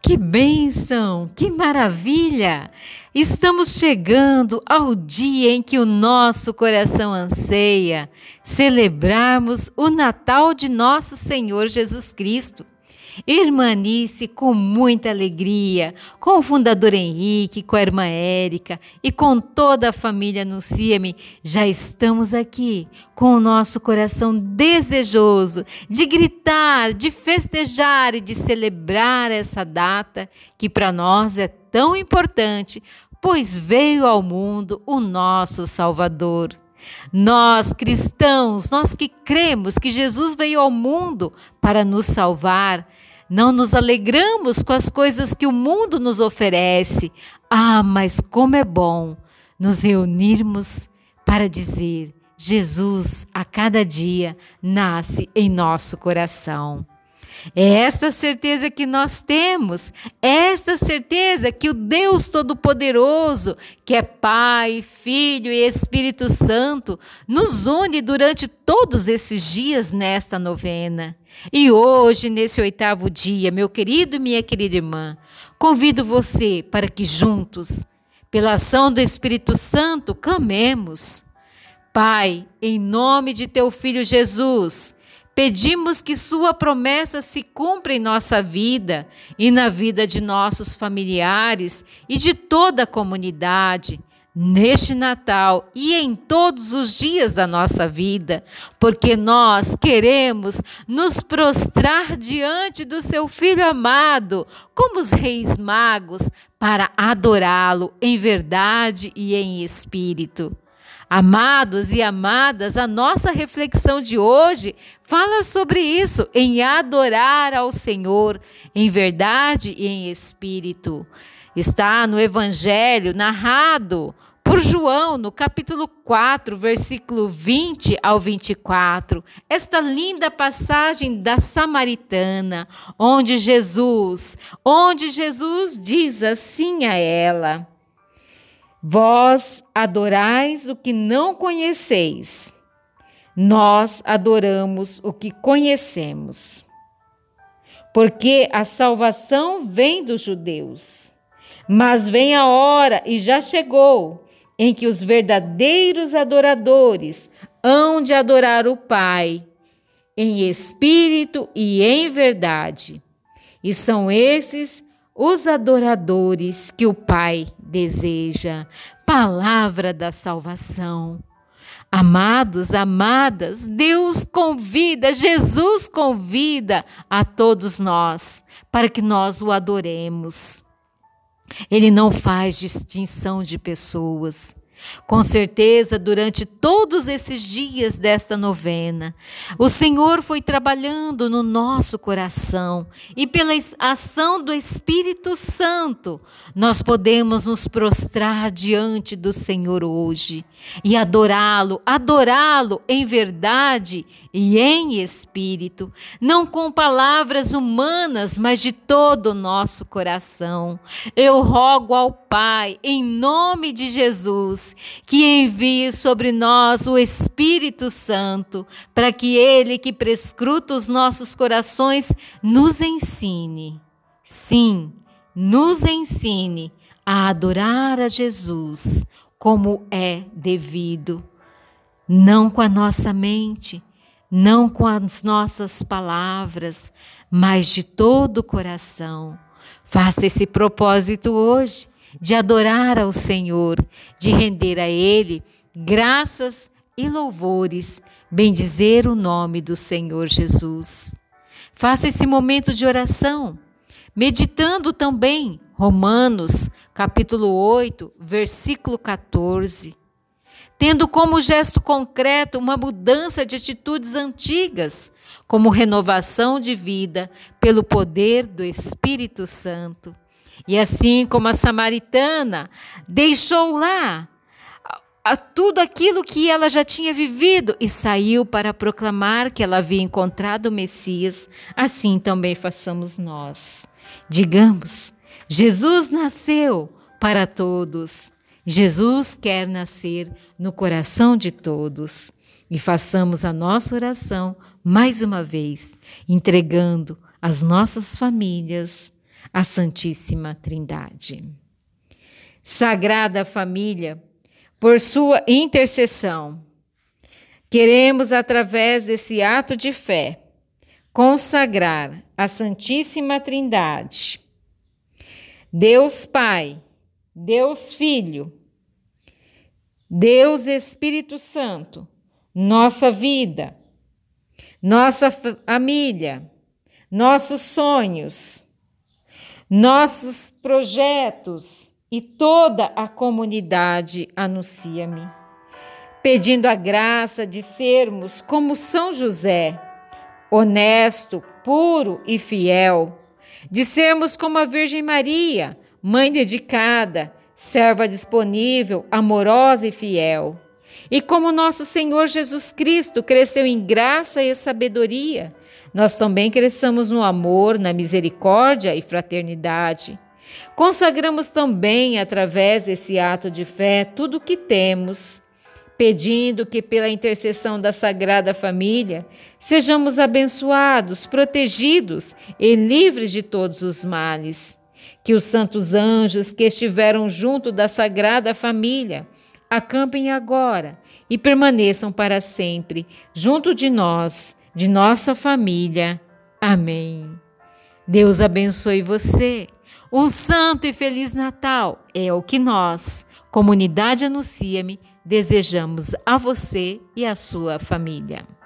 Que bênção, que maravilha! Estamos chegando ao dia em que o nosso coração anseia celebrarmos o Natal de nosso Senhor Jesus Cristo. Irmanice com muita alegria, com o fundador Henrique, com a irmã Érica e com toda a família Anuncia-me, já estamos aqui com o nosso coração desejoso de gritar, de festejar e de celebrar essa data que para nós é tão importante, pois veio ao mundo o nosso Salvador. Nós cristãos, nós que cremos que Jesus veio ao mundo para nos salvar, não nos alegramos com as coisas que o mundo nos oferece. Ah, mas como é bom nos reunirmos para dizer: Jesus a cada dia nasce em nosso coração. É esta certeza que nós temos, é esta certeza que o Deus Todo-Poderoso, que é Pai, Filho e Espírito Santo, nos une durante todos esses dias nesta novena. E hoje, nesse oitavo dia, meu querido e minha querida irmã, convido você para que juntos, pela ação do Espírito Santo, clamemos. Pai, em nome de teu filho Jesus, Pedimos que Sua promessa se cumpra em nossa vida e na vida de nossos familiares e de toda a comunidade, neste Natal e em todos os dias da nossa vida, porque nós queremos nos prostrar diante do Seu Filho amado, como os reis magos, para adorá-lo em verdade e em espírito. Amados e amadas, a nossa reflexão de hoje fala sobre isso, em adorar ao Senhor em verdade e em espírito. Está no Evangelho narrado por João, no capítulo 4, versículo 20 ao 24, esta linda passagem da Samaritana, onde Jesus, onde Jesus diz assim a ela: Vós adorais o que não conheceis, nós adoramos o que conhecemos. Porque a salvação vem dos judeus, mas vem a hora e já chegou em que os verdadeiros adoradores hão de adorar o Pai em espírito e em verdade. E são esses os adoradores que o Pai deseja. Palavra da salvação. Amados, amadas, Deus convida, Jesus convida a todos nós para que nós o adoremos. Ele não faz distinção de pessoas. Com certeza, durante todos esses dias desta novena, o Senhor foi trabalhando no nosso coração e pela ação do Espírito Santo, nós podemos nos prostrar diante do Senhor hoje e adorá-lo, adorá-lo em verdade e em espírito, não com palavras humanas, mas de todo o nosso coração. Eu rogo ao Pai, em nome de Jesus, que envie sobre nós o Espírito Santo, para que ele que prescruta os nossos corações nos ensine. Sim, nos ensine a adorar a Jesus como é devido, não com a nossa mente, não com as nossas palavras, mas de todo o coração. Faça esse propósito hoje de adorar ao Senhor, de render a Ele graças e louvores, bendizer o nome do Senhor Jesus. Faça esse momento de oração, meditando também Romanos, capítulo 8, versículo 14, tendo como gesto concreto uma mudança de atitudes antigas, como renovação de vida pelo poder do Espírito Santo. E assim como a samaritana deixou lá tudo aquilo que ela já tinha vivido e saiu para proclamar que ela havia encontrado o Messias, assim também façamos nós. Digamos, Jesus nasceu para todos. Jesus quer nascer no coração de todos. E façamos a nossa oração mais uma vez, entregando as nossas famílias, a Santíssima Trindade. Sagrada Família, por sua intercessão, queremos, através desse ato de fé, consagrar a Santíssima Trindade, Deus Pai, Deus Filho, Deus Espírito Santo, nossa vida, nossa família, nossos sonhos, nossos projetos e toda a comunidade anuncia-me, pedindo a graça de sermos como São José, honesto, puro e fiel, de sermos como a Virgem Maria, mãe dedicada, serva disponível, amorosa e fiel. E como nosso Senhor Jesus Cristo cresceu em graça e sabedoria, nós também cresçamos no amor, na misericórdia e fraternidade. Consagramos também, através desse ato de fé, tudo o que temos, pedindo que, pela intercessão da Sagrada Família, sejamos abençoados, protegidos e livres de todos os males. Que os santos anjos que estiveram junto da Sagrada Família acampem agora e permaneçam para sempre junto de nós, de nossa família. Amém. Deus abençoe você. Um santo e feliz Natal é o que nós, comunidade Anuncia-me, desejamos a você e a sua família.